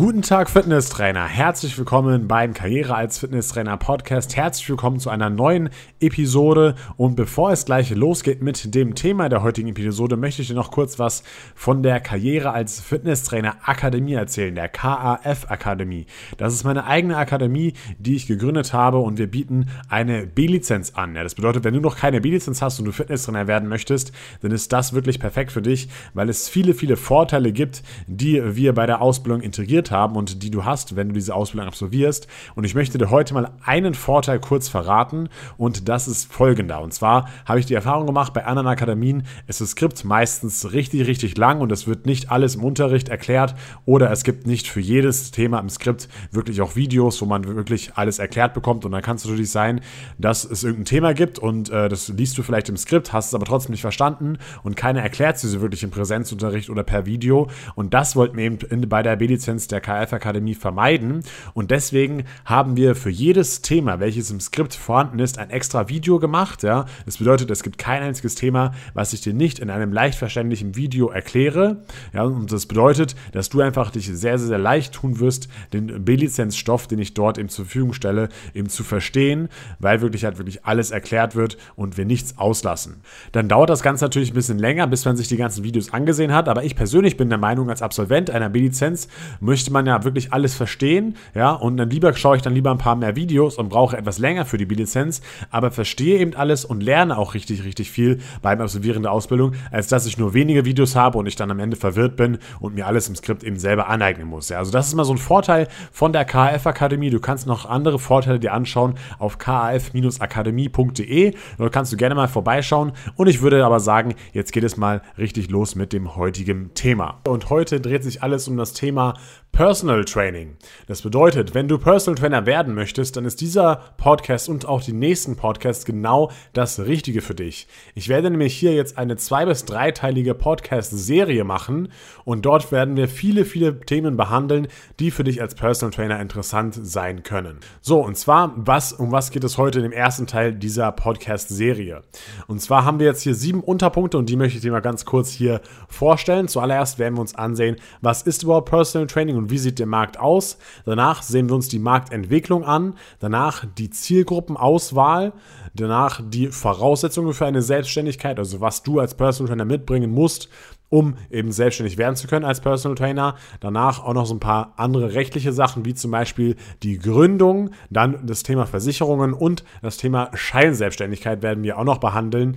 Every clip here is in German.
Guten Tag, Fitnesstrainer. Herzlich willkommen beim Karriere als Fitnesstrainer Podcast. Herzlich willkommen zu einer neuen Episode. Und bevor es gleich losgeht mit dem Thema der heutigen Episode, möchte ich dir noch kurz was von der Karriere als Fitnesstrainer Akademie erzählen, der KAF Akademie. Das ist meine eigene Akademie, die ich gegründet habe und wir bieten eine B-Lizenz an. Ja, das bedeutet, wenn du noch keine B-Lizenz hast und du Fitnesstrainer werden möchtest, dann ist das wirklich perfekt für dich, weil es viele, viele Vorteile gibt, die wir bei der Ausbildung integriert haben und die du hast, wenn du diese Ausbildung absolvierst. Und ich möchte dir heute mal einen Vorteil kurz verraten und das ist folgender. Und zwar habe ich die Erfahrung gemacht, bei anderen Akademien ist das Skript meistens richtig, richtig lang und es wird nicht alles im Unterricht erklärt oder es gibt nicht für jedes Thema im Skript wirklich auch Videos, wo man wirklich alles erklärt bekommt und dann kann es natürlich sein, dass es irgendein Thema gibt und äh, das liest du vielleicht im Skript, hast es aber trotzdem nicht verstanden und keiner erklärt es dir wirklich im Präsenzunterricht oder per Video und das wollten wir eben in, bei der B-Lizenz der der KF-Akademie vermeiden. Und deswegen haben wir für jedes Thema, welches im Skript vorhanden ist, ein extra Video gemacht. Ja? Das bedeutet, es gibt kein einziges Thema, was ich dir nicht in einem leicht verständlichen Video erkläre. Ja? Und das bedeutet, dass du einfach dich sehr, sehr, sehr leicht tun wirst, den B-Lizenz-Stoff, den ich dort eben zur Verfügung stelle, eben zu verstehen, weil wirklich halt wirklich alles erklärt wird und wir nichts auslassen. Dann dauert das Ganze natürlich ein bisschen länger, bis man sich die ganzen Videos angesehen hat. Aber ich persönlich bin der Meinung, als Absolvent einer B-Lizenz möchte möchte man ja wirklich alles verstehen, ja, und dann lieber schaue ich dann lieber ein paar mehr Videos und brauche etwas länger für die B-Lizenz, aber verstehe eben alles und lerne auch richtig, richtig viel beim Absolvieren der Ausbildung, als dass ich nur wenige Videos habe und ich dann am Ende verwirrt bin und mir alles im Skript eben selber aneignen muss. Ja, also das ist mal so ein Vorteil von der KAF-Akademie. Du kannst noch andere Vorteile dir anschauen auf kaf-akademie.de. Dort kannst du gerne mal vorbeischauen und ich würde aber sagen, jetzt geht es mal richtig los mit dem heutigen Thema. Und heute dreht sich alles um das Thema Personal Training. Das bedeutet, wenn du Personal Trainer werden möchtest, dann ist dieser Podcast und auch die nächsten Podcasts genau das Richtige für dich. Ich werde nämlich hier jetzt eine zwei- bis dreiteilige Podcast-Serie machen und dort werden wir viele, viele Themen behandeln, die für dich als Personal Trainer interessant sein können. So, und zwar, was, um was geht es heute dem ersten Teil dieser Podcast-Serie? Und zwar haben wir jetzt hier sieben Unterpunkte und die möchte ich dir mal ganz kurz hier vorstellen. Zuallererst werden wir uns ansehen, was ist überhaupt Personal Training und wie sieht der Markt aus. Danach sehen wir uns die Marktentwicklung an, danach die Zielgruppenauswahl, danach die Voraussetzungen für eine Selbstständigkeit, also was du als Personal Trainer mitbringen musst, um eben selbstständig werden zu können als Personal Trainer. Danach auch noch so ein paar andere rechtliche Sachen, wie zum Beispiel die Gründung, dann das Thema Versicherungen und das Thema Scheinselbstständigkeit werden wir auch noch behandeln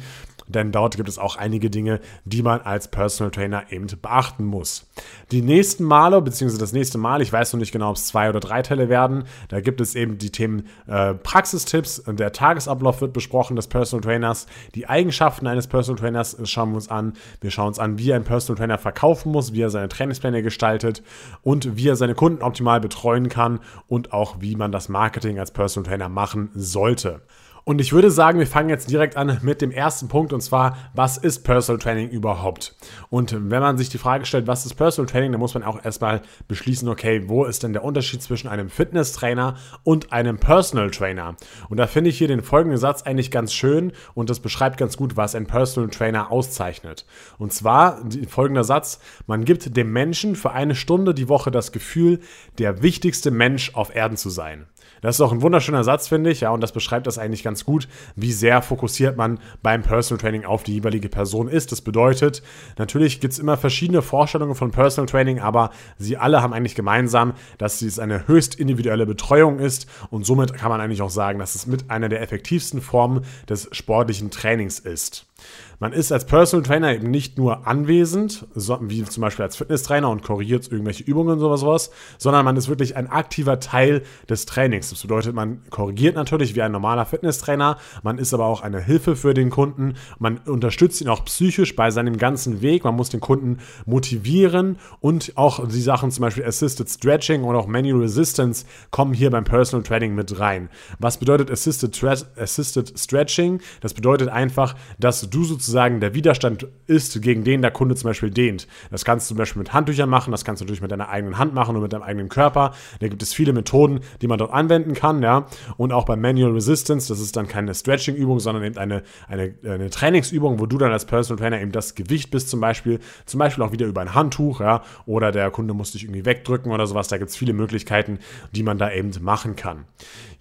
denn dort gibt es auch einige Dinge, die man als Personal Trainer eben beachten muss. Die nächsten Male, beziehungsweise das nächste Mal, ich weiß noch nicht genau, ob es zwei oder drei Teile werden, da gibt es eben die Themen äh, Praxistipps, der Tagesablauf wird besprochen des Personal Trainers, die Eigenschaften eines Personal Trainers schauen wir uns an. Wir schauen uns an, wie ein Personal Trainer verkaufen muss, wie er seine Trainingspläne gestaltet und wie er seine Kunden optimal betreuen kann und auch wie man das Marketing als Personal Trainer machen sollte. Und ich würde sagen, wir fangen jetzt direkt an mit dem ersten Punkt und zwar, was ist Personal Training überhaupt? Und wenn man sich die Frage stellt, was ist Personal Training, dann muss man auch erstmal beschließen, okay, wo ist denn der Unterschied zwischen einem Fitnesstrainer und einem Personal Trainer? Und da finde ich hier den folgenden Satz eigentlich ganz schön und das beschreibt ganz gut, was ein Personal Trainer auszeichnet. Und zwar folgender Satz, man gibt dem Menschen für eine Stunde die Woche das Gefühl, der wichtigste Mensch auf Erden zu sein. Das ist auch ein wunderschöner Satz, finde ich, ja, und das beschreibt das eigentlich ganz gut, wie sehr fokussiert man beim Personal Training auf die jeweilige Person ist. Das bedeutet, natürlich gibt es immer verschiedene Vorstellungen von Personal Training, aber sie alle haben eigentlich gemeinsam, dass es eine höchst individuelle Betreuung ist und somit kann man eigentlich auch sagen, dass es mit einer der effektivsten Formen des sportlichen Trainings ist. Man ist als Personal Trainer eben nicht nur anwesend, wie zum Beispiel als Fitnesstrainer und korrigiert irgendwelche Übungen oder sowas, sondern man ist wirklich ein aktiver Teil des Trainings. Das bedeutet, man korrigiert natürlich wie ein normaler Fitnesstrainer, man ist aber auch eine Hilfe für den Kunden, man unterstützt ihn auch psychisch bei seinem ganzen Weg, man muss den Kunden motivieren und auch die Sachen zum Beispiel Assisted Stretching oder auch Manual Resistance kommen hier beim Personal Training mit rein. Was bedeutet Assisted, Assisted Stretching? Das bedeutet einfach, dass du sozusagen der Widerstand ist, gegen den der Kunde zum Beispiel dehnt. Das kannst du zum Beispiel mit Handtüchern machen, das kannst du natürlich mit deiner eigenen Hand machen und mit deinem eigenen Körper. Da gibt es viele Methoden, die man dort anwenden kann, ja. Und auch beim Manual Resistance, das ist dann keine Stretching-Übung, sondern eben eine, eine, eine Trainingsübung, wo du dann als Personal Trainer eben das Gewicht bist, zum Beispiel, zum Beispiel auch wieder über ein Handtuch, ja, oder der Kunde muss dich irgendwie wegdrücken oder sowas. Da gibt es viele Möglichkeiten, die man da eben machen kann.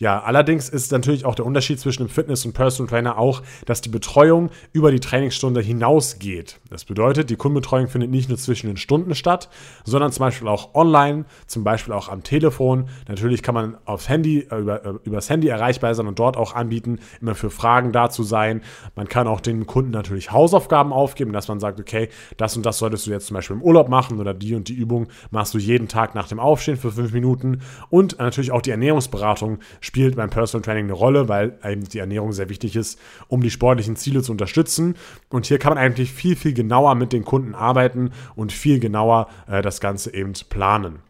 Ja, allerdings ist natürlich auch der Unterschied zwischen dem Fitness- und Personal Trainer auch, dass die Betreuung über die Trainingsstunde hinausgeht. Das bedeutet, die Kundenbetreuung findet nicht nur zwischen den Stunden statt, sondern zum Beispiel auch online, zum Beispiel auch am Telefon. Natürlich kann man aufs Handy, äh, über, äh, übers Handy erreichbar sein und dort auch anbieten, immer für Fragen da zu sein. Man kann auch den Kunden natürlich Hausaufgaben aufgeben, dass man sagt, okay, das und das solltest du jetzt zum Beispiel im Urlaub machen oder die und die Übung machst du jeden Tag nach dem Aufstehen für fünf Minuten. Und natürlich auch die Ernährungsberatung spielt beim Personal Training eine Rolle, weil eben die Ernährung sehr wichtig ist, um die sportlichen Ziele zu unterstützen. Und hier kann man eigentlich viel, viel genauer mit den Kunden arbeiten und viel genauer äh, das Ganze eben planen.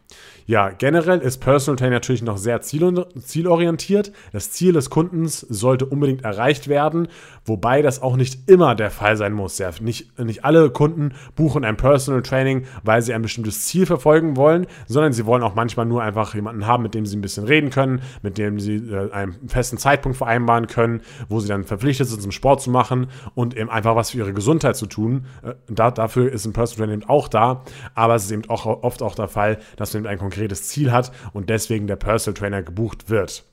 Ja, generell ist Personal Training natürlich noch sehr zielorientiert. Das Ziel des Kundens sollte unbedingt erreicht werden, wobei das auch nicht immer der Fall sein muss. Ja, nicht, nicht alle Kunden buchen ein Personal Training, weil sie ein bestimmtes Ziel verfolgen wollen, sondern sie wollen auch manchmal nur einfach jemanden haben, mit dem sie ein bisschen reden können, mit dem sie äh, einen festen Zeitpunkt vereinbaren können, wo sie dann verpflichtet sind, zum Sport zu machen und eben einfach was für ihre Gesundheit zu tun. Äh, da, dafür ist ein Personal Training auch da, aber es ist eben auch oft auch der Fall, dass man ein konkretes Ziel hat und deswegen der Personal Trainer gebucht wird.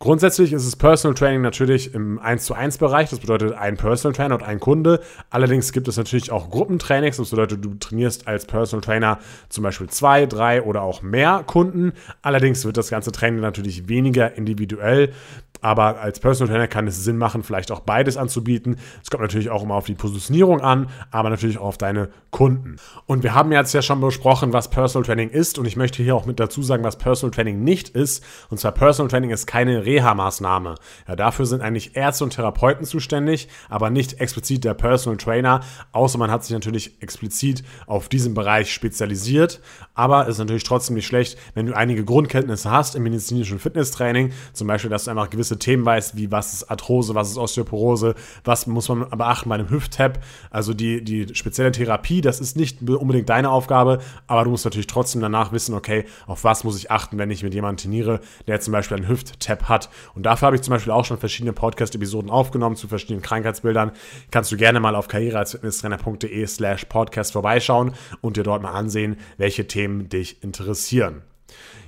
Grundsätzlich ist es Personal Training natürlich im 1 zu 1 Bereich, das bedeutet ein Personal Trainer und ein Kunde. Allerdings gibt es natürlich auch Gruppentrainings, das bedeutet, du trainierst als Personal Trainer zum Beispiel zwei, drei oder auch mehr Kunden. Allerdings wird das ganze Training natürlich weniger individuell. Aber als Personal Trainer kann es Sinn machen, vielleicht auch beides anzubieten. Es kommt natürlich auch immer auf die Positionierung an, aber natürlich auch auf deine Kunden. Und wir haben jetzt ja schon besprochen, was Personal Training ist. Und ich möchte hier auch mit dazu sagen, was Personal Training nicht ist. Und zwar Personal Training ist keine Reha-Maßnahme. Ja, dafür sind eigentlich Ärzte und Therapeuten zuständig, aber nicht explizit der Personal Trainer, außer man hat sich natürlich explizit auf diesen Bereich spezialisiert. Aber es ist natürlich trotzdem nicht schlecht, wenn du einige Grundkenntnisse hast im medizinischen Fitnesstraining, zum Beispiel, dass du einfach gewisse gewisse Themen weiß, wie was ist Arthrose, was ist Osteoporose, was muss man beachten bei einem Hüft-Tab. Also die, die spezielle Therapie, das ist nicht unbedingt deine Aufgabe, aber du musst natürlich trotzdem danach wissen, okay, auf was muss ich achten, wenn ich mit jemandem trainiere, der zum Beispiel einen Hüft-Tab hat. Und dafür habe ich zum Beispiel auch schon verschiedene Podcast-Episoden aufgenommen zu verschiedenen Krankheitsbildern. Kannst du gerne mal auf karriere slash podcast vorbeischauen und dir dort mal ansehen, welche Themen dich interessieren.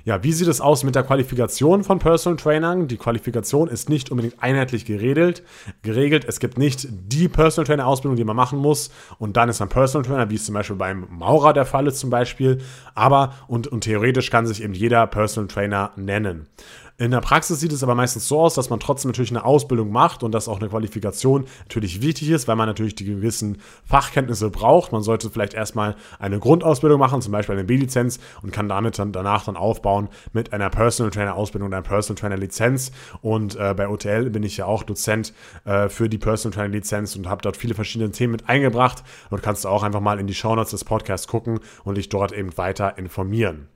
Ja, wie sieht es aus mit der Qualifikation von Personal Trainern? Die Qualifikation ist nicht unbedingt einheitlich geregelt. geregelt. Es gibt nicht die Personal Trainer Ausbildung, die man machen muss und dann ist man Personal Trainer, wie es zum Beispiel beim Maurer der Fall ist zum Beispiel. Aber und, und theoretisch kann sich eben jeder Personal Trainer nennen. In der Praxis sieht es aber meistens so aus, dass man trotzdem natürlich eine Ausbildung macht und dass auch eine Qualifikation natürlich wichtig ist, weil man natürlich die gewissen Fachkenntnisse braucht. Man sollte vielleicht erstmal eine Grundausbildung machen, zum Beispiel eine B-Lizenz und kann damit dann danach dann aufbauen mit einer Personal Trainer Ausbildung und einer Personal Trainer Lizenz. Und äh, bei OTL bin ich ja auch Dozent äh, für die Personal Trainer Lizenz und habe dort viele verschiedene Themen mit eingebracht. Und kannst du auch einfach mal in die Shownotes des Podcasts gucken und dich dort eben weiter informieren.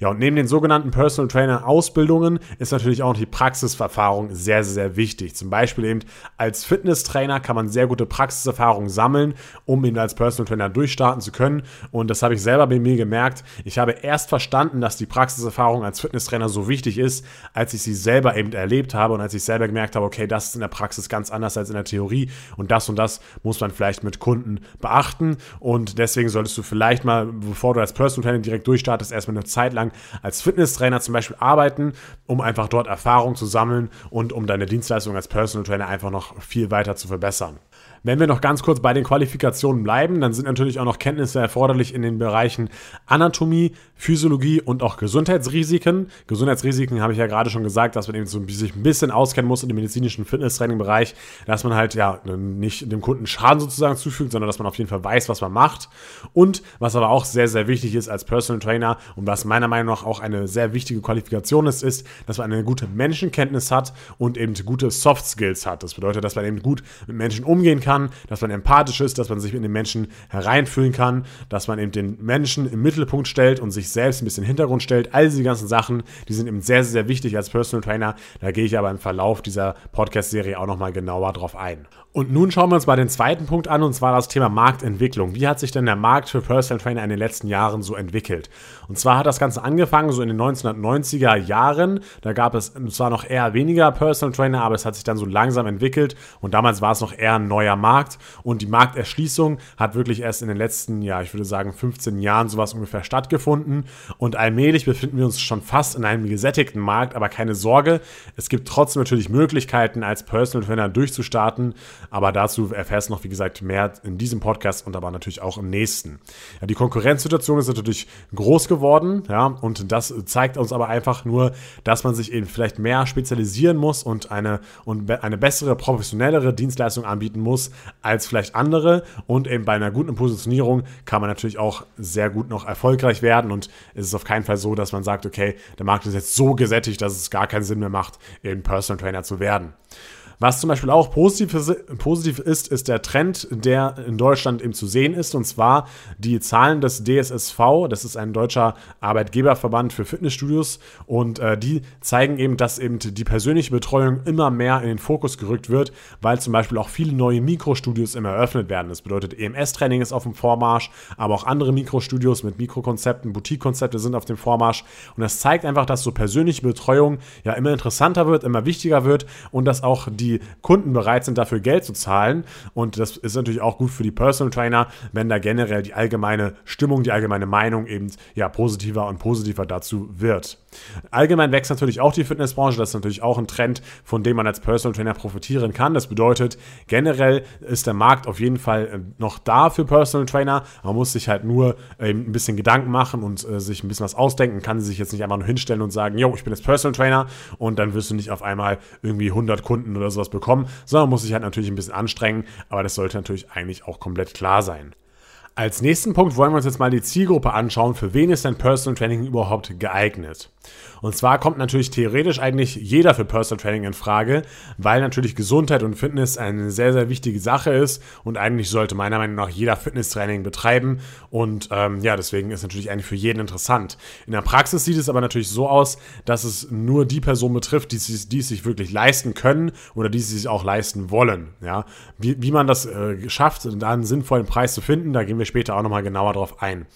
Ja, und neben den sogenannten Personal Trainer Ausbildungen ist natürlich auch die Praxiserfahrung sehr, sehr wichtig. Zum Beispiel eben als Fitnesstrainer kann man sehr gute Praxiserfahrung sammeln, um eben als Personal Trainer durchstarten zu können. Und das habe ich selber bei mir gemerkt. Ich habe erst verstanden, dass die Praxiserfahrung als Fitnesstrainer so wichtig ist, als ich sie selber eben erlebt habe und als ich selber gemerkt habe, okay, das ist in der Praxis ganz anders als in der Theorie und das und das muss man vielleicht mit Kunden beachten. Und deswegen solltest du vielleicht mal, bevor du als Personal Trainer direkt durchstartest, erstmal eine Zeit lang als Fitnesstrainer zum Beispiel arbeiten, um einfach dort Erfahrung zu sammeln und um deine Dienstleistung als Personal Trainer einfach noch viel weiter zu verbessern. Wenn wir noch ganz kurz bei den Qualifikationen bleiben, dann sind natürlich auch noch Kenntnisse erforderlich in den Bereichen Anatomie, Physiologie und auch Gesundheitsrisiken. Gesundheitsrisiken habe ich ja gerade schon gesagt, dass man eben so sich ein bisschen auskennen muss in dem medizinischen Fitnesstraining-Bereich, dass man halt ja nicht dem Kunden Schaden sozusagen zufügt, sondern dass man auf jeden Fall weiß, was man macht. Und was aber auch sehr, sehr wichtig ist als Personal Trainer und was meiner Meinung nach auch eine sehr wichtige Qualifikation ist, ist, dass man eine gute Menschenkenntnis hat und eben gute Soft Skills hat. Das bedeutet, dass man eben gut mit Menschen umgehen kann kann, dass man empathisch ist, dass man sich in den Menschen hereinfühlen kann, dass man eben den Menschen im Mittelpunkt stellt und sich selbst ein bisschen in den Hintergrund stellt. All diese ganzen Sachen, die sind eben sehr, sehr wichtig als Personal Trainer. Da gehe ich aber im Verlauf dieser Podcast-Serie auch nochmal genauer drauf ein. Und nun schauen wir uns mal den zweiten Punkt an, und zwar das Thema Marktentwicklung. Wie hat sich denn der Markt für Personal Trainer in den letzten Jahren so entwickelt? Und zwar hat das Ganze angefangen so in den 1990er Jahren. Da gab es zwar noch eher weniger Personal Trainer, aber es hat sich dann so langsam entwickelt. Und damals war es noch eher ein neuer Markt. Und die Markterschließung hat wirklich erst in den letzten, ja, ich würde sagen 15 Jahren sowas ungefähr stattgefunden. Und allmählich befinden wir uns schon fast in einem gesättigten Markt. Aber keine Sorge, es gibt trotzdem natürlich Möglichkeiten, als Personal Trainer durchzustarten. Aber dazu erfährst du noch, wie gesagt, mehr in diesem Podcast und aber natürlich auch im nächsten. Ja, die Konkurrenzsituation ist natürlich groß geworden, ja, und das zeigt uns aber einfach nur, dass man sich eben vielleicht mehr spezialisieren muss und eine, und eine bessere, professionellere Dienstleistung anbieten muss als vielleicht andere. Und eben bei einer guten Positionierung kann man natürlich auch sehr gut noch erfolgreich werden. Und es ist auf keinen Fall so, dass man sagt, okay, der Markt ist jetzt so gesättigt, dass es gar keinen Sinn mehr macht, eben Personal Trainer zu werden. Was zum Beispiel auch positiv, positiv ist, ist der Trend, der in Deutschland eben zu sehen ist, und zwar die Zahlen des DSSV, das ist ein deutscher Arbeitgeberverband für Fitnessstudios, und äh, die zeigen eben, dass eben die persönliche Betreuung immer mehr in den Fokus gerückt wird, weil zum Beispiel auch viele neue Mikrostudios immer eröffnet werden. Das bedeutet, EMS-Training ist auf dem Vormarsch, aber auch andere Mikrostudios mit Mikrokonzepten, Boutique-Konzepte sind auf dem Vormarsch. Und das zeigt einfach, dass so persönliche Betreuung ja immer interessanter wird, immer wichtiger wird und dass auch die die Kunden bereit sind, dafür Geld zu zahlen. Und das ist natürlich auch gut für die Personal Trainer, wenn da generell die allgemeine Stimmung, die allgemeine Meinung eben ja positiver und positiver dazu wird. Allgemein wächst natürlich auch die Fitnessbranche. Das ist natürlich auch ein Trend, von dem man als Personal Trainer profitieren kann. Das bedeutet, generell ist der Markt auf jeden Fall äh, noch da für Personal Trainer. Man muss sich halt nur ein bisschen Gedanken machen und äh, sich ein bisschen was ausdenken. Kann sich jetzt nicht einfach nur hinstellen und sagen, yo, ich bin jetzt Personal Trainer und dann wirst du nicht auf einmal irgendwie 100 Kunden oder sowas bekommen, sondern muss sich halt natürlich ein bisschen anstrengen. Aber das sollte natürlich eigentlich auch komplett klar sein. Als nächsten Punkt wollen wir uns jetzt mal die Zielgruppe anschauen, für wen ist denn Personal Training überhaupt geeignet. Und zwar kommt natürlich theoretisch eigentlich jeder für Personal Training in Frage, weil natürlich Gesundheit und Fitness eine sehr, sehr wichtige Sache ist und eigentlich sollte meiner Meinung nach jeder Fitnesstraining betreiben und ähm, ja, deswegen ist natürlich eigentlich für jeden interessant. In der Praxis sieht es aber natürlich so aus, dass es nur die Person betrifft, die, die es sich wirklich leisten können oder die es sich auch leisten wollen. Ja? Wie, wie man das äh, schafft, da einen sinnvollen Preis zu finden, da gehen wir später auch nochmal genauer drauf ein.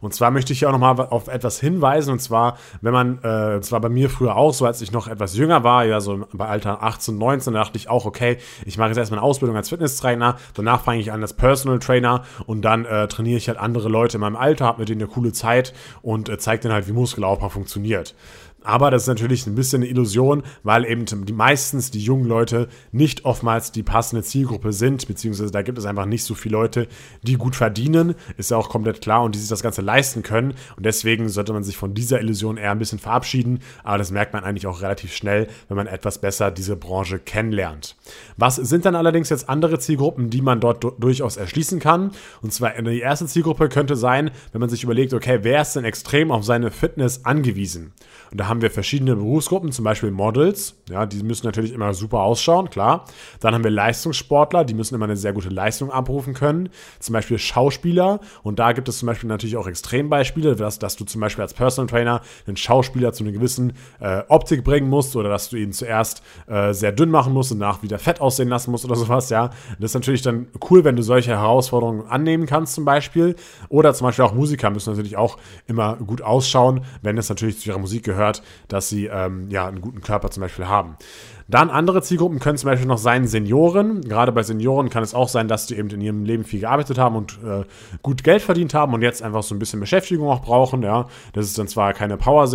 Und zwar möchte ich hier auch nochmal auf etwas hinweisen und zwar, wenn man äh, es war bei mir früher auch so, als ich noch etwas jünger war, ja, so bei Alter 18, 19, da dachte ich auch, okay, ich mache jetzt erstmal eine Ausbildung als Fitnesstrainer, danach fange ich an als Personal Trainer und dann äh, trainiere ich halt andere Leute in meinem Alter, habe mit denen eine coole Zeit und äh, zeige denen halt, wie Muskelaufbau funktioniert. Aber das ist natürlich ein bisschen eine Illusion, weil eben die, meistens die jungen Leute nicht oftmals die passende Zielgruppe sind, beziehungsweise da gibt es einfach nicht so viele Leute, die gut verdienen, ist ja auch komplett klar und die sich das Ganze leisten können. Und deswegen sollte man sich von dieser Illusion eher ein bisschen verabschieden. Aber das merkt man eigentlich auch relativ schnell, wenn man etwas besser diese Branche kennenlernt. Was sind dann allerdings jetzt andere Zielgruppen, die man dort durchaus erschließen kann? Und zwar die erste Zielgruppe könnte sein, wenn man sich überlegt, okay, wer ist denn extrem auf seine Fitness angewiesen? Und da haben wir verschiedene Berufsgruppen, zum Beispiel Models. Ja, die müssen natürlich immer super ausschauen, klar. Dann haben wir Leistungssportler, die müssen immer eine sehr gute Leistung abrufen können. Zum Beispiel Schauspieler. Und da gibt es zum Beispiel natürlich auch Extrembeispiele, dass, dass du zum Beispiel als Personal Trainer einen Schauspieler zu einer gewissen äh, Optik bringen musst oder dass du ihn zuerst äh, sehr dünn machen musst und nach wieder fett aussehen lassen musst oder sowas, ja. Das ist natürlich dann cool, wenn du solche Herausforderungen annehmen kannst zum Beispiel. Oder zum Beispiel auch Musiker müssen natürlich auch immer gut ausschauen, wenn es natürlich zu ihrer Musik gehört, dass sie ähm, ja einen guten Körper zum Beispiel haben. Dann andere Zielgruppen können zum Beispiel noch sein Senioren. Gerade bei Senioren kann es auch sein, dass die eben in ihrem Leben viel gearbeitet haben und äh, gut Geld verdient haben und jetzt einfach so ein bisschen Beschäftigung auch brauchen. Ja, das ist dann zwar keine Power,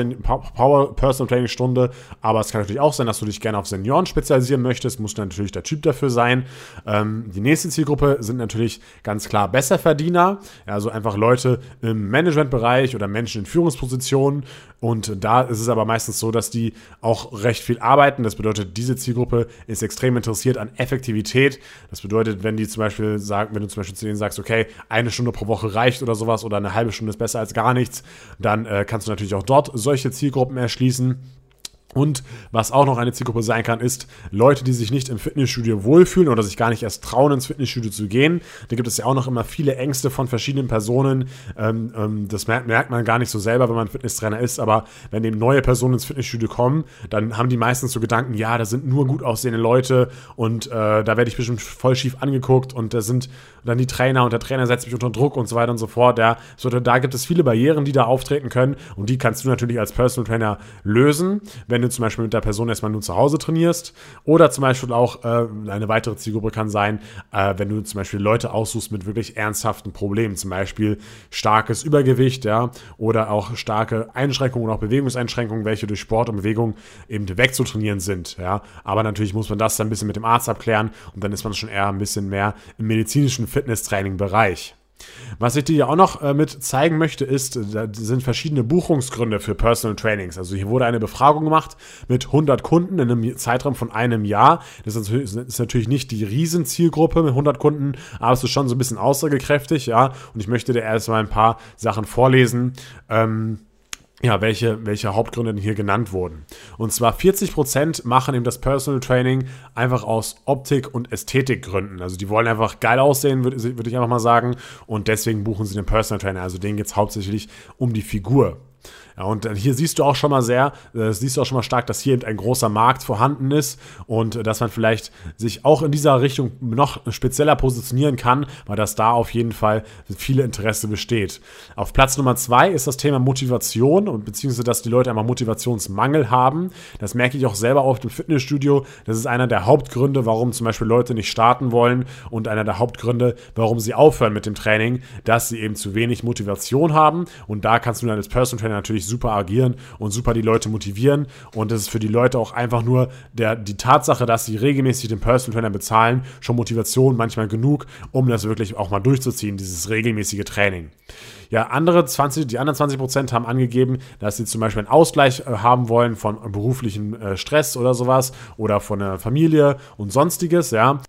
Power Personal Training Stunde, aber es kann natürlich auch sein, dass du dich gerne auf Senioren spezialisieren möchtest. Musst du natürlich der Typ dafür sein. Ähm, die nächste Zielgruppe sind natürlich ganz klar Besserverdiener, also einfach Leute im Managementbereich oder Menschen in Führungspositionen. Und da ist es aber meistens so, dass die auch recht viel arbeiten. Das bedeutet, diese Zielgruppe ist extrem interessiert an Effektivität. Das bedeutet, wenn die zum Beispiel sagen, wenn du zum Beispiel zu denen sagst, okay, eine Stunde pro Woche reicht oder sowas oder eine halbe Stunde ist besser als gar nichts, dann äh, kannst du natürlich auch dort solche Zielgruppen erschließen. Und was auch noch eine Zielgruppe sein kann, ist Leute, die sich nicht im Fitnessstudio wohlfühlen oder sich gar nicht erst trauen, ins Fitnessstudio zu gehen. Da gibt es ja auch noch immer viele Ängste von verschiedenen Personen. Ähm, ähm, das merkt, merkt, man gar nicht so selber, wenn man Fitnesstrainer ist. Aber wenn eben neue Personen ins Fitnessstudio kommen, dann haben die meistens so Gedanken, ja, da sind nur gut aussehende Leute und äh, da werde ich bestimmt voll schief angeguckt und da sind dann die Trainer und der Trainer setzt mich unter Druck und so weiter und so fort. Ja, so, da gibt es viele Barrieren, die da auftreten können und die kannst du natürlich als Personal Trainer lösen, wenn du zum Beispiel mit der Person erstmal nur zu Hause trainierst oder zum Beispiel auch äh, eine weitere Zielgruppe kann sein, äh, wenn du zum Beispiel Leute aussuchst mit wirklich ernsthaften Problemen, zum Beispiel starkes Übergewicht, ja, oder auch starke Einschränkungen und auch Bewegungseinschränkungen, welche durch Sport und Bewegung eben wegzutrainieren sind, ja. Aber natürlich muss man das dann ein bisschen mit dem Arzt abklären und dann ist man schon eher ein bisschen mehr im medizinischen Fitnesstraining-Bereich. Was ich dir ja auch noch äh, mit zeigen möchte, ist, äh, da sind verschiedene Buchungsgründe für Personal Trainings. Also hier wurde eine Befragung gemacht mit 100 Kunden in einem Zeitraum von einem Jahr. Das ist natürlich, nicht die Riesenzielgruppe mit 100 Kunden, aber es ist schon so ein bisschen aussagekräftig, ja. Und ich möchte dir erstmal ein paar Sachen vorlesen. Ähm, ja, welche, welche Hauptgründe denn hier genannt wurden. Und zwar 40% machen eben das Personal Training einfach aus Optik- und Ästhetikgründen. Also die wollen einfach geil aussehen, würde würd ich einfach mal sagen. Und deswegen buchen sie den Personal Trainer. Also denen geht es hauptsächlich um die Figur. Ja, und hier siehst du auch schon mal sehr, äh, siehst du auch schon mal stark, dass hier eben ein großer Markt vorhanden ist und äh, dass man vielleicht sich auch in dieser Richtung noch spezieller positionieren kann, weil das da auf jeden Fall viele Interesse besteht. Auf Platz Nummer zwei ist das Thema Motivation und beziehungsweise, dass die Leute einmal Motivationsmangel haben. Das merke ich auch selber auf dem Fitnessstudio. Das ist einer der Hauptgründe, warum zum Beispiel Leute nicht starten wollen und einer der Hauptgründe, warum sie aufhören mit dem Training, dass sie eben zu wenig Motivation haben. Und da kannst du dann als Personal Trainer natürlich super agieren und super die Leute motivieren. Und es ist für die Leute auch einfach nur der, die Tatsache, dass sie regelmäßig den Personal Trainer bezahlen, schon Motivation manchmal genug, um das wirklich auch mal durchzuziehen, dieses regelmäßige Training. Ja, andere 20, die anderen 20 Prozent haben angegeben, dass sie zum Beispiel einen Ausgleich äh, haben wollen von beruflichem äh, Stress oder sowas oder von der Familie und sonstiges, ja.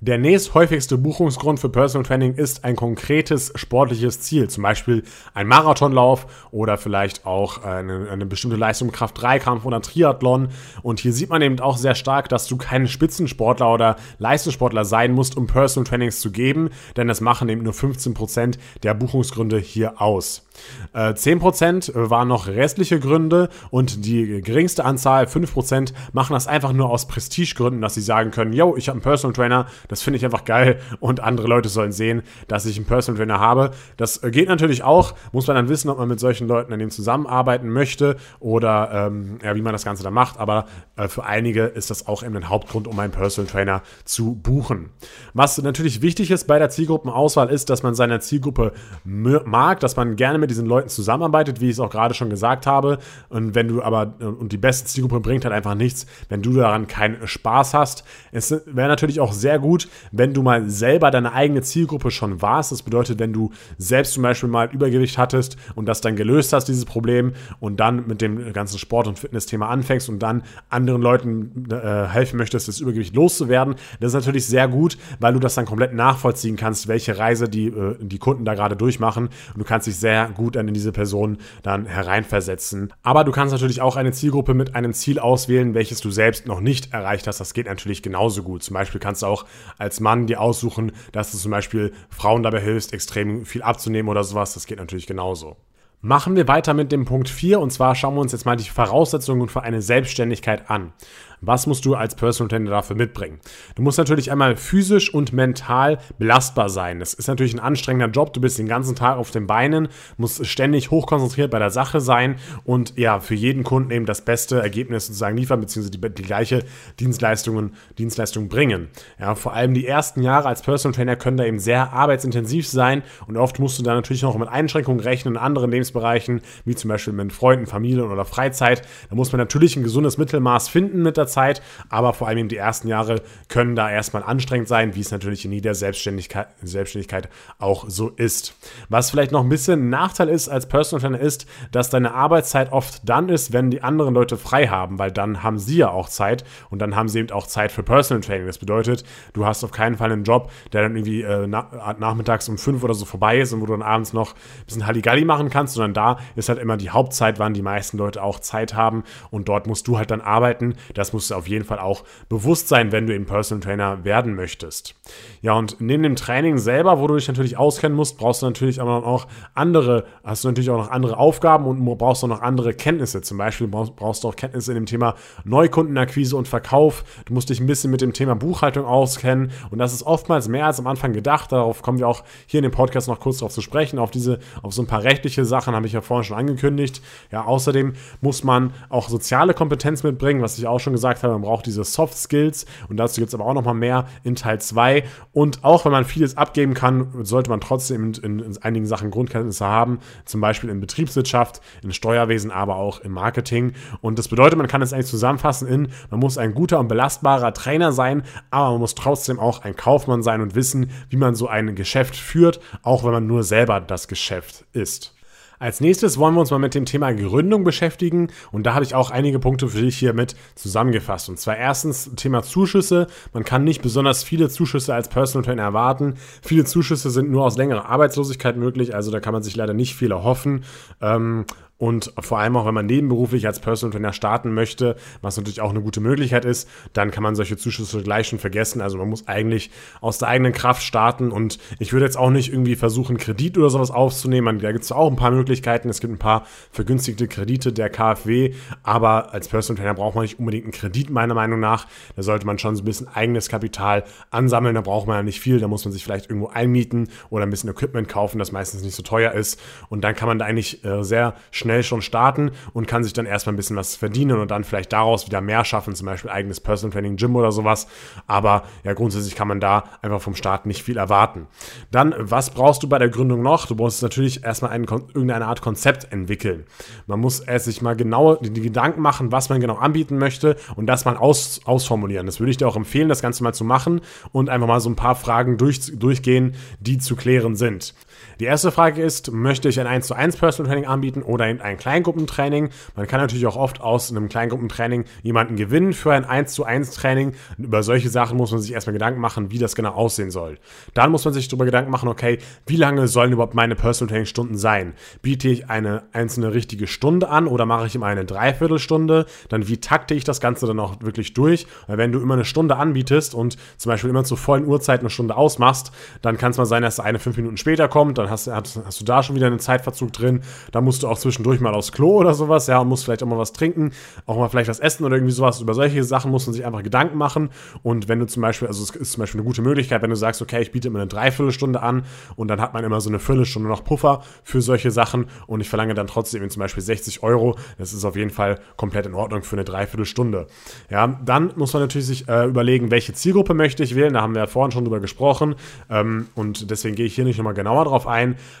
Der nächsthäufigste Buchungsgrund für Personal Training ist ein konkretes sportliches Ziel, zum Beispiel ein Marathonlauf oder vielleicht auch eine, eine bestimmte Leistung im Kraft-3-Kampf oder Triathlon. Und hier sieht man eben auch sehr stark, dass du kein Spitzensportler oder Leistungssportler sein musst, um Personal Trainings zu geben, denn das machen eben nur 15% der Buchungsgründe hier aus. 10% äh, waren noch restliche Gründe und die geringste Anzahl, 5%, machen das einfach nur aus Prestigegründen, dass sie sagen können, yo, ich habe einen Personal Trainer, das finde ich einfach geil und andere Leute sollen sehen, dass ich einen Personal Trainer habe. Das äh, geht natürlich auch, muss man dann wissen, ob man mit solchen Leuten an dem zusammenarbeiten möchte oder ähm, ja, wie man das Ganze dann macht, aber äh, für einige ist das auch eben ein Hauptgrund, um einen Personal Trainer zu buchen. Was natürlich wichtig ist bei der Zielgruppenauswahl ist, dass man seine Zielgruppe mag, dass man gerne mit diesen Leuten zusammenarbeitet, wie ich es auch gerade schon gesagt habe. Und wenn du aber, und die beste Zielgruppe bringt halt einfach nichts, wenn du daran keinen Spaß hast. Es wäre natürlich auch sehr gut, wenn du mal selber deine eigene Zielgruppe schon warst. Das bedeutet, wenn du selbst zum Beispiel mal Übergewicht hattest und das dann gelöst hast, dieses Problem, und dann mit dem ganzen Sport- und Fitness-Thema anfängst und dann anderen Leuten äh, helfen möchtest, das Übergewicht loszuwerden, das ist natürlich sehr gut, weil du das dann komplett nachvollziehen kannst, welche Reise die, äh, die Kunden da gerade durchmachen. Und du kannst dich sehr gut dann in diese Person dann hereinversetzen. Aber du kannst natürlich auch eine Zielgruppe mit einem Ziel auswählen, welches du selbst noch nicht erreicht hast. Das geht natürlich genauso gut. Zum Beispiel kannst du auch als Mann dir aussuchen, dass du zum Beispiel Frauen dabei hilfst, extrem viel abzunehmen oder sowas. Das geht natürlich genauso. Machen wir weiter mit dem Punkt 4 und zwar schauen wir uns jetzt mal die Voraussetzungen für eine Selbstständigkeit an. Was musst du als Personal Trainer dafür mitbringen? Du musst natürlich einmal physisch und mental belastbar sein. Das ist natürlich ein anstrengender Job. Du bist den ganzen Tag auf den Beinen, musst ständig hochkonzentriert bei der Sache sein und ja, für jeden Kunden eben das beste Ergebnis sozusagen liefern, beziehungsweise die, die gleiche Dienstleistungen, Dienstleistung bringen. Ja, vor allem die ersten Jahre als Personal Trainer können da eben sehr arbeitsintensiv sein und oft musst du da natürlich noch mit Einschränkungen rechnen in anderen Lebensbereichen, wie zum Beispiel mit Freunden, Familien oder Freizeit. Da muss man natürlich ein gesundes Mittelmaß finden mit der Zeit Zeit, aber vor allem die ersten Jahre können da erstmal anstrengend sein, wie es natürlich in jeder Selbstständigkeit, Selbstständigkeit auch so ist. Was vielleicht noch ein bisschen ein Nachteil ist als Personal Trainer ist, dass deine Arbeitszeit oft dann ist, wenn die anderen Leute frei haben, weil dann haben sie ja auch Zeit und dann haben sie eben auch Zeit für Personal Training. Das bedeutet, du hast auf keinen Fall einen Job, der dann irgendwie äh, na nachmittags um fünf oder so vorbei ist und wo du dann abends noch ein bisschen Halligalli machen kannst, sondern da ist halt immer die Hauptzeit, wann die meisten Leute auch Zeit haben und dort musst du halt dann arbeiten. Das musst du auf jeden Fall auch bewusst sein, wenn du eben Personal Trainer werden möchtest. Ja, und neben dem Training selber, wo du dich natürlich auskennen musst, brauchst du natürlich aber auch andere, hast du natürlich auch noch andere Aufgaben und brauchst auch noch andere Kenntnisse. Zum Beispiel brauchst, brauchst du auch Kenntnisse in dem Thema Neukundenakquise und Verkauf. Du musst dich ein bisschen mit dem Thema Buchhaltung auskennen und das ist oftmals mehr als am Anfang gedacht. Darauf kommen wir auch hier in dem Podcast noch kurz drauf zu sprechen. Auf diese, auf so ein paar rechtliche Sachen habe ich ja vorhin schon angekündigt. Ja, außerdem muss man auch soziale Kompetenz mitbringen, was ich auch schon gesagt habe. Man braucht diese Soft Skills und dazu gibt es aber auch noch mal mehr in Teil 2. Und auch wenn man vieles abgeben kann, sollte man trotzdem in, in einigen Sachen Grundkenntnisse haben, zum Beispiel in Betriebswirtschaft, in Steuerwesen, aber auch im Marketing. Und das bedeutet, man kann es eigentlich zusammenfassen in, man muss ein guter und belastbarer Trainer sein, aber man muss trotzdem auch ein Kaufmann sein und wissen, wie man so ein Geschäft führt, auch wenn man nur selber das Geschäft ist. Als nächstes wollen wir uns mal mit dem Thema Gründung beschäftigen und da habe ich auch einige Punkte für dich hier mit zusammengefasst. Und zwar erstens Thema Zuschüsse. Man kann nicht besonders viele Zuschüsse als Personal Trainer erwarten. Viele Zuschüsse sind nur aus längerer Arbeitslosigkeit möglich, also da kann man sich leider nicht viel erhoffen. Ähm, und vor allem auch, wenn man nebenberuflich als Personal Trainer starten möchte, was natürlich auch eine gute Möglichkeit ist, dann kann man solche Zuschüsse gleich schon vergessen. Also man muss eigentlich aus der eigenen Kraft starten. Und ich würde jetzt auch nicht irgendwie versuchen, Kredit oder sowas aufzunehmen. Da gibt es auch ein paar Möglichkeiten. Es gibt ein paar vergünstigte Kredite der KfW. Aber als Personal Trainer braucht man nicht unbedingt einen Kredit, meiner Meinung nach. Da sollte man schon so ein bisschen eigenes Kapital ansammeln. Da braucht man ja nicht viel. Da muss man sich vielleicht irgendwo einmieten oder ein bisschen Equipment kaufen, das meistens nicht so teuer ist. Und dann kann man da eigentlich äh, sehr schnell schnell schon starten und kann sich dann erstmal ein bisschen was verdienen und dann vielleicht daraus wieder mehr schaffen, zum Beispiel eigenes Personal Training Gym oder sowas. Aber ja, grundsätzlich kann man da einfach vom Start nicht viel erwarten. Dann, was brauchst du bei der Gründung noch? Du musst natürlich erstmal einen, irgendeine Art Konzept entwickeln. Man muss erst sich mal genau die, die Gedanken machen, was man genau anbieten möchte und das mal aus, ausformulieren. Das würde ich dir auch empfehlen, das Ganze mal zu machen und einfach mal so ein paar Fragen durch, durchgehen, die zu klären sind. Die erste Frage ist, möchte ich ein 1 zu 1 Personal Training anbieten oder ein Kleingruppentraining? Man kann natürlich auch oft aus einem Kleingruppentraining jemanden gewinnen für ein 1 zu 1 Training. Über solche Sachen muss man sich erstmal Gedanken machen, wie das genau aussehen soll. Dann muss man sich darüber Gedanken machen, okay, wie lange sollen überhaupt meine Personal Training Stunden sein? Biete ich eine einzelne richtige Stunde an oder mache ich immer eine Dreiviertelstunde? Dann wie takte ich das Ganze dann auch wirklich durch? Weil wenn du immer eine Stunde anbietest und zum Beispiel immer zur vollen Uhrzeit eine Stunde ausmachst, dann kann es mal sein, dass eine fünf Minuten später kommt, dann hast, hast, hast, du da schon wieder einen Zeitverzug drin. Da musst du auch zwischendurch mal aufs Klo oder sowas, ja, und musst vielleicht auch mal was trinken, auch mal vielleicht was essen oder irgendwie sowas. Über solche Sachen muss man sich einfach Gedanken machen. Und wenn du zum Beispiel, also es ist zum Beispiel eine gute Möglichkeit, wenn du sagst, okay, ich biete immer eine Dreiviertelstunde an und dann hat man immer so eine Viertelstunde noch Puffer für solche Sachen und ich verlange dann trotzdem zum Beispiel 60 Euro. Das ist auf jeden Fall komplett in Ordnung für eine Dreiviertelstunde. Ja, dann muss man natürlich sich äh, überlegen, welche Zielgruppe möchte ich wählen. Da haben wir ja vorhin schon drüber gesprochen. Ähm, und deswegen gehe ich hier nicht nochmal genauer drauf ein.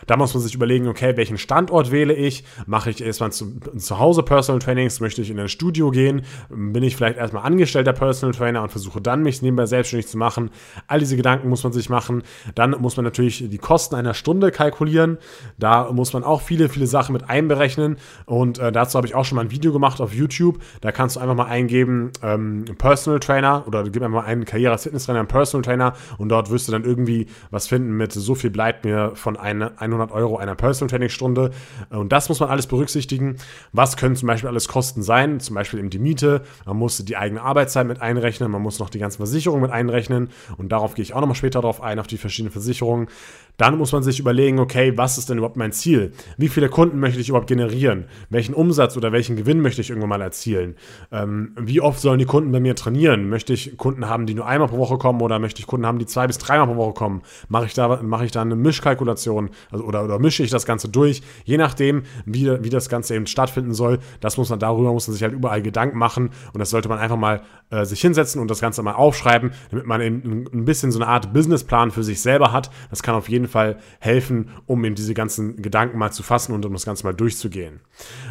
Da muss man sich überlegen, okay, welchen Standort wähle ich? Mache ich erstmal zu, zu Hause Personal Trainings? Möchte ich in ein Studio gehen? Bin ich vielleicht erstmal angestellter Personal Trainer und versuche dann, mich nebenbei selbstständig zu machen? All diese Gedanken muss man sich machen. Dann muss man natürlich die Kosten einer Stunde kalkulieren. Da muss man auch viele, viele Sachen mit einberechnen. Und äh, dazu habe ich auch schon mal ein Video gemacht auf YouTube. Da kannst du einfach mal eingeben, ähm, Personal Trainer oder gib einfach mal einen Karriere als Fitnesstrainer, einen Personal Trainer und dort wirst du dann irgendwie was finden mit so viel bleibt mir von eine, 100 Euro einer Personal Training Stunde. Und das muss man alles berücksichtigen. Was können zum Beispiel alles Kosten sein? Zum Beispiel eben die Miete. Man muss die eigene Arbeitszeit mit einrechnen. Man muss noch die ganzen Versicherungen mit einrechnen. Und darauf gehe ich auch nochmal später drauf ein, auf die verschiedenen Versicherungen. Dann muss man sich überlegen, okay, was ist denn überhaupt mein Ziel? Wie viele Kunden möchte ich überhaupt generieren? Welchen Umsatz oder welchen Gewinn möchte ich irgendwann mal erzielen? Ähm, wie oft sollen die Kunden bei mir trainieren? Möchte ich Kunden haben, die nur einmal pro Woche kommen oder möchte ich Kunden haben, die zwei bis dreimal pro Woche kommen? Mache ich da, ich da eine Mischkalkulation also, oder, oder mische ich das Ganze durch? Je nachdem, wie, wie das Ganze eben stattfinden soll, das muss man, darüber muss man sich halt überall Gedanken machen und das sollte man einfach mal äh, sich hinsetzen und das Ganze mal aufschreiben, damit man eben ein bisschen so eine Art Businessplan für sich selber hat. Das kann auf jeden jeden Fall helfen, um eben diese ganzen Gedanken mal zu fassen und um das Ganze mal durchzugehen.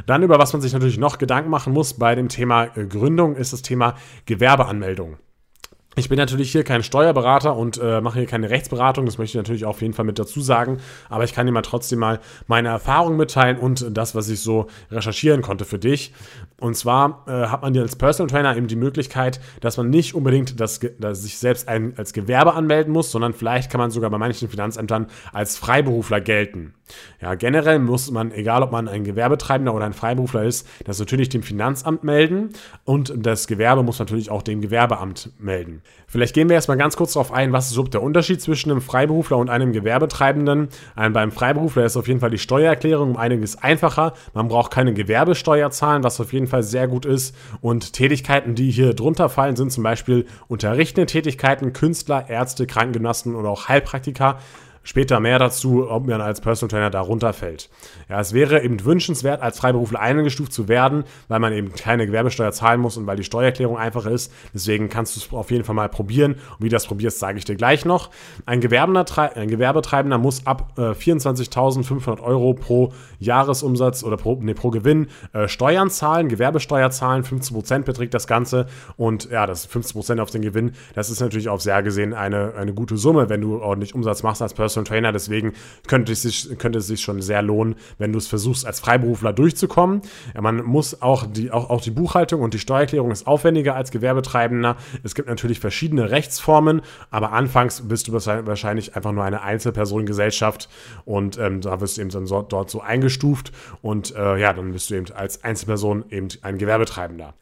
Dann über was man sich natürlich noch Gedanken machen muss bei dem Thema äh, Gründung ist das Thema Gewerbeanmeldung. Ich bin natürlich hier kein Steuerberater und äh, mache hier keine Rechtsberatung, das möchte ich natürlich auf jeden Fall mit dazu sagen, aber ich kann dir mal trotzdem mal meine Erfahrungen mitteilen und das, was ich so recherchieren konnte für dich. Und zwar äh, hat man dir als Personal Trainer eben die Möglichkeit, dass man nicht unbedingt das, das sich selbst ein, als Gewerbe anmelden muss, sondern vielleicht kann man sogar bei manchen Finanzämtern als Freiberufler gelten. Ja, generell muss man, egal ob man ein Gewerbetreibender oder ein Freiberufler ist, das natürlich dem Finanzamt melden und das Gewerbe muss natürlich auch dem Gewerbeamt melden. Vielleicht gehen wir erstmal ganz kurz darauf ein, was ist überhaupt der Unterschied zwischen einem Freiberufler und einem Gewerbetreibenden. Ein, beim Freiberufler ist auf jeden Fall die Steuererklärung um einiges einfacher. Man braucht keine Gewerbesteuer zahlen, was auf jeden Fall sehr gut ist. Und Tätigkeiten, die hier drunter fallen, sind zum Beispiel unterrichtende Tätigkeiten, Künstler, Ärzte, Krankengymnasten oder auch Heilpraktiker. Später mehr dazu, ob man als Personal Trainer da runterfällt. Ja, es wäre eben wünschenswert, als Freiberufler eingestuft zu werden, weil man eben keine Gewerbesteuer zahlen muss und weil die Steuererklärung einfacher ist. Deswegen kannst du es auf jeden Fall mal probieren. Und wie du das probierst, sage ich dir gleich noch. Ein, ein Gewerbetreibender muss ab äh, 24.500 Euro pro Jahresumsatz oder pro, nee, pro Gewinn äh, Steuern zahlen, Gewerbesteuer zahlen. 15% beträgt das Ganze. Und ja, das 15% auf den Gewinn, das ist natürlich auch sehr gesehen eine, eine gute Summe, wenn du ordentlich Umsatz machst als Personal Personal Trainer. Deswegen könnte es sich, könnte es sich schon sehr lohnen, wenn du es versuchst, als Freiberufler durchzukommen. Man muss auch die, auch, auch die Buchhaltung und die Steuererklärung ist aufwendiger als Gewerbetreibender. Es gibt natürlich verschiedene Rechtsformen, aber anfangs bist du wahrscheinlich einfach nur eine Einzelpersonengesellschaft und ähm, da wirst du eben dann so, dort so eingestuft und äh, ja, dann bist du eben als Einzelperson eben ein Gewerbetreibender.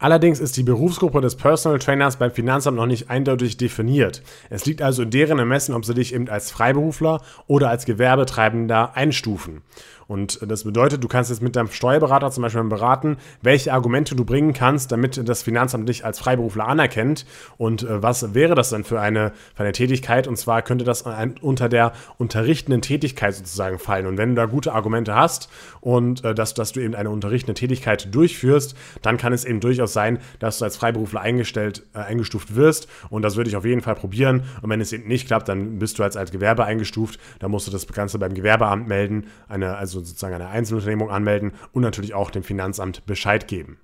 Allerdings ist die Berufsgruppe des Personal Trainers beim Finanzamt noch nicht eindeutig definiert. Es liegt also in deren Ermessen, ob sie dich eben als Freiberufler oder als Gewerbetreibender einstufen. Und das bedeutet, du kannst jetzt mit deinem Steuerberater zum Beispiel beraten, welche Argumente du bringen kannst, damit das Finanzamt dich als Freiberufler anerkennt. Und äh, was wäre das dann für eine, für eine Tätigkeit? Und zwar könnte das unter der unterrichtenden Tätigkeit sozusagen fallen. Und wenn du da gute Argumente hast und äh, dass, dass du eben eine unterrichtende Tätigkeit durchführst, dann kann es eben durchaus sein, dass du als Freiberufler eingestellt, äh, eingestuft wirst. Und das würde ich auf jeden Fall probieren. Und wenn es eben nicht klappt, dann bist du als, als Gewerbe eingestuft. Dann musst du das Ganze beim Gewerbeamt melden. Eine, also sozusagen eine Einzelunternehmung anmelden und natürlich auch dem Finanzamt Bescheid geben.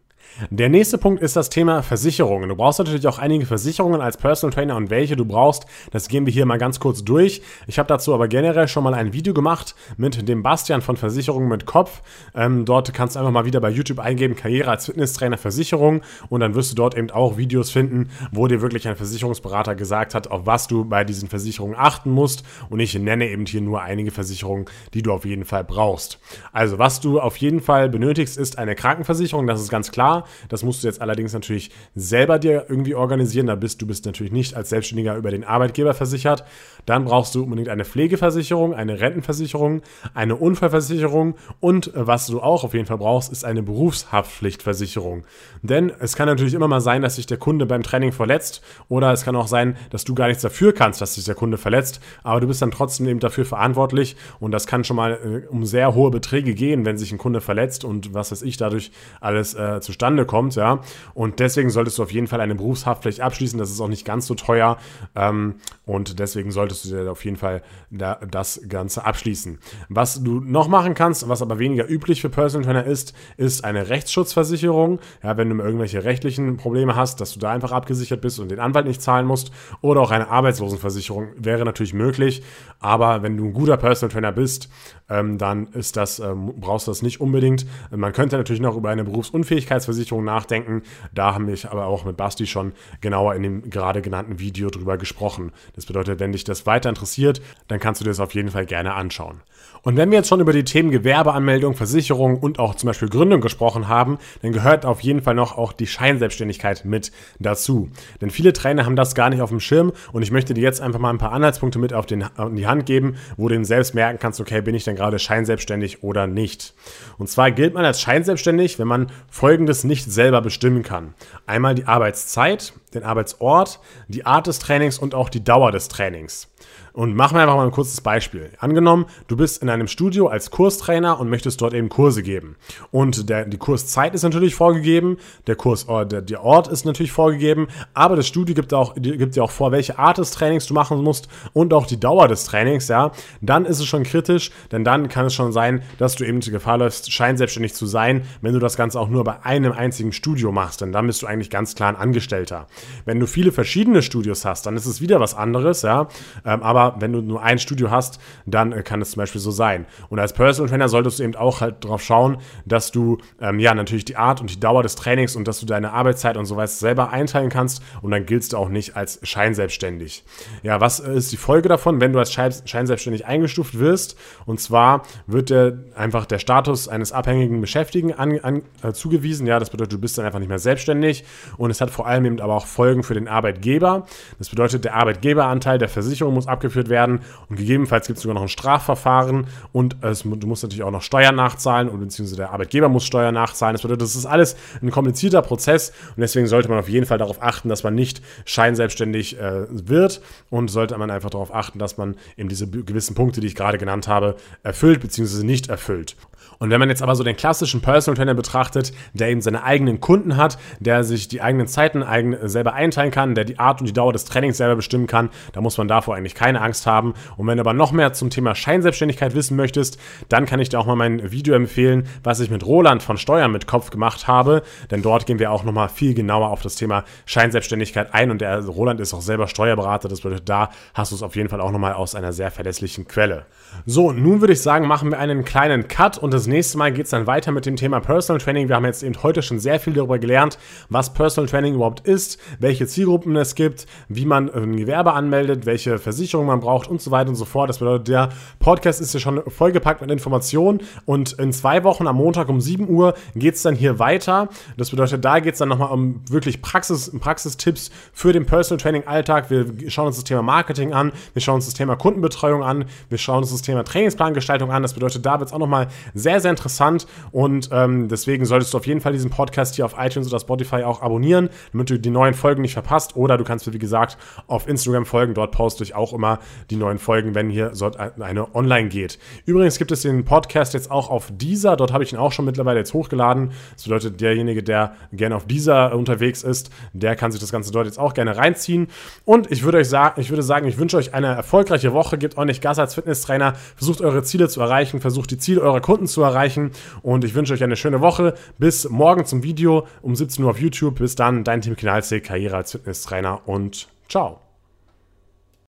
Der nächste Punkt ist das Thema Versicherungen. Du brauchst natürlich auch einige Versicherungen als Personal Trainer und welche du brauchst, das gehen wir hier mal ganz kurz durch. Ich habe dazu aber generell schon mal ein Video gemacht mit dem Bastian von Versicherungen mit Kopf. Ähm, dort kannst du einfach mal wieder bei YouTube eingeben, Karriere als Fitnesstrainer Versicherung und dann wirst du dort eben auch Videos finden, wo dir wirklich ein Versicherungsberater gesagt hat, auf was du bei diesen Versicherungen achten musst und ich nenne eben hier nur einige Versicherungen, die du auf jeden Fall brauchst. Also was du auf jeden Fall benötigst, ist eine Krankenversicherung, das ist ganz klar. Das musst du jetzt allerdings natürlich selber dir irgendwie organisieren. Da bist du bist natürlich nicht als Selbstständiger über den Arbeitgeber versichert. Dann brauchst du unbedingt eine Pflegeversicherung, eine Rentenversicherung, eine Unfallversicherung und äh, was du auch auf jeden Fall brauchst, ist eine Berufshaftpflichtversicherung. Denn es kann natürlich immer mal sein, dass sich der Kunde beim Training verletzt oder es kann auch sein, dass du gar nichts dafür kannst, dass sich der Kunde verletzt, aber du bist dann trotzdem eben dafür verantwortlich und das kann schon mal äh, um sehr hohe Beträge gehen, wenn sich ein Kunde verletzt und was weiß ich dadurch alles äh, zustande zustande kommt, ja. Und deswegen solltest du auf jeden Fall eine Berufshaftpflicht abschließen. Das ist auch nicht ganz so teuer. Ähm, und deswegen solltest du dir auf jeden Fall da, das Ganze abschließen. Was du noch machen kannst, was aber weniger üblich für Personal Trainer ist, ist eine Rechtsschutzversicherung. Ja, wenn du irgendwelche rechtlichen Probleme hast, dass du da einfach abgesichert bist und den Anwalt nicht zahlen musst. Oder auch eine Arbeitslosenversicherung wäre natürlich möglich. Aber wenn du ein guter Personal Trainer bist, ähm, dann ist das, ähm, brauchst du das nicht unbedingt. Man könnte natürlich noch über eine Berufsunfähigkeitsversicherung nachdenken. Da haben wir aber auch mit Basti schon genauer in dem gerade genannten Video drüber gesprochen. Das bedeutet, wenn dich das weiter interessiert, dann kannst du dir das auf jeden Fall gerne anschauen. Und wenn wir jetzt schon über die Themen Gewerbeanmeldung, Versicherung und auch zum Beispiel Gründung gesprochen haben, dann gehört auf jeden Fall noch auch die Scheinselbstständigkeit mit dazu. Denn viele Trainer haben das gar nicht auf dem Schirm und ich möchte dir jetzt einfach mal ein paar Anhaltspunkte mit auf den, in die Hand geben, wo du eben selbst merken kannst, okay, bin ich denn gerade scheinselbstständig oder nicht. Und zwar gilt man als scheinselbstständig, wenn man Folgendes nicht selber bestimmen kann. Einmal die Arbeitszeit, den Arbeitsort, die Art des Trainings und auch die Dauer des Trainings. Und machen wir einfach mal ein kurzes Beispiel. Angenommen, du bist in einem Studio als Kurstrainer und möchtest dort eben Kurse geben. Und der, die Kurszeit ist natürlich vorgegeben, der Kurs, oh, der, der Ort ist natürlich vorgegeben, aber das Studio gibt auch, gibt dir auch vor, welche Art des Trainings du machen musst und auch die Dauer des Trainings, ja. Dann ist es schon kritisch, denn dann kann es schon sein, dass du eben die Gefahr läufst, scheinselbstständig zu sein, wenn du das Ganze auch nur bei einem einzigen Studio machst, denn dann bist du eigentlich ganz klar ein Angestellter. Wenn du viele verschiedene Studios hast, dann ist es wieder was anderes, ja. Ähm, aber wenn du nur ein Studio hast, dann äh, kann es zum Beispiel so sein. Und als Personal Trainer solltest du eben auch halt darauf schauen, dass du ähm, ja natürlich die Art und die Dauer des Trainings und dass du deine Arbeitszeit und so weiter selber einteilen kannst und dann giltst du auch nicht als scheinselbstständig. Ja, was ist die Folge davon, wenn du als scheinselbstständig eingestuft wirst? Und zwar wird dir einfach der Status eines abhängigen Beschäftigten an, an, äh, zugewiesen. Ja, das bedeutet, du bist dann einfach nicht mehr selbstständig und es hat vor allem eben aber auch Folgen für den Arbeitgeber. Das bedeutet, der Arbeitgeberanteil der Versicherung muss abgeführt durchgeführt werden und gegebenenfalls gibt es sogar noch ein Strafverfahren und es, du musst natürlich auch noch Steuern nachzahlen und beziehungsweise der Arbeitgeber muss Steuern nachzahlen. Das bedeutet, das ist alles ein komplizierter Prozess und deswegen sollte man auf jeden Fall darauf achten, dass man nicht scheinselbstständig äh, wird und sollte man einfach darauf achten, dass man eben diese gewissen Punkte, die ich gerade genannt habe, erfüllt beziehungsweise nicht erfüllt. Und wenn man jetzt aber so den klassischen Personal Trainer betrachtet, der eben seine eigenen Kunden hat, der sich die eigenen Zeiten eigen, selber einteilen kann, der die Art und die Dauer des Trainings selber bestimmen kann, da muss man davor eigentlich keine Angst haben. Und wenn du aber noch mehr zum Thema Scheinselbstständigkeit wissen möchtest, dann kann ich dir auch mal mein Video empfehlen, was ich mit Roland von Steuern mit Kopf gemacht habe, denn dort gehen wir auch nochmal viel genauer auf das Thema Scheinselbstständigkeit ein und der Roland ist auch selber Steuerberater, das bedeutet, da hast du es auf jeden Fall auch nochmal aus einer sehr verlässlichen Quelle. So, nun würde ich sagen, machen wir einen kleinen Cut und das nächste Mal geht es dann weiter mit dem Thema Personal Training. Wir haben jetzt eben heute schon sehr viel darüber gelernt, was Personal Training überhaupt ist, welche Zielgruppen es gibt, wie man ein Gewerbe anmeldet, welche Versicherung man braucht und so weiter und so fort. Das bedeutet, der Podcast ist ja schon vollgepackt mit Informationen und in zwei Wochen am Montag um 7 Uhr geht es dann hier weiter. Das bedeutet, da geht es dann nochmal um wirklich Praxis, Praxistipps für den Personal Training Alltag. Wir schauen uns das Thema Marketing an, wir schauen uns das Thema Kundenbetreuung an, wir schauen uns das Thema Trainingsplangestaltung an. Das bedeutet, da wird es auch nochmal sehr, sehr interessant und ähm, deswegen solltest du auf jeden Fall diesen Podcast hier auf iTunes oder Spotify auch abonnieren, damit du die neuen Folgen nicht verpasst. Oder du kannst mir, wie gesagt, auf Instagram folgen. Dort poste ich auch immer die neuen Folgen, wenn hier eine online geht. Übrigens gibt es den Podcast jetzt auch auf dieser. Dort habe ich ihn auch schon mittlerweile jetzt hochgeladen. Das bedeutet, derjenige, der gerne auf dieser unterwegs ist, der kann sich das Ganze dort jetzt auch gerne reinziehen. Und ich würde euch sagen, ich würde sagen, ich wünsche euch eine erfolgreiche Woche. Gebt ordentlich Gas als Fitnesstrainer versucht eure Ziele zu erreichen, versucht die Ziele eurer Kunden zu erreichen und ich wünsche euch eine schöne Woche. Bis morgen zum Video um 17 Uhr auf YouTube. Bis dann, dein Team Kinalsee, Karriere als Fitnesstrainer und ciao.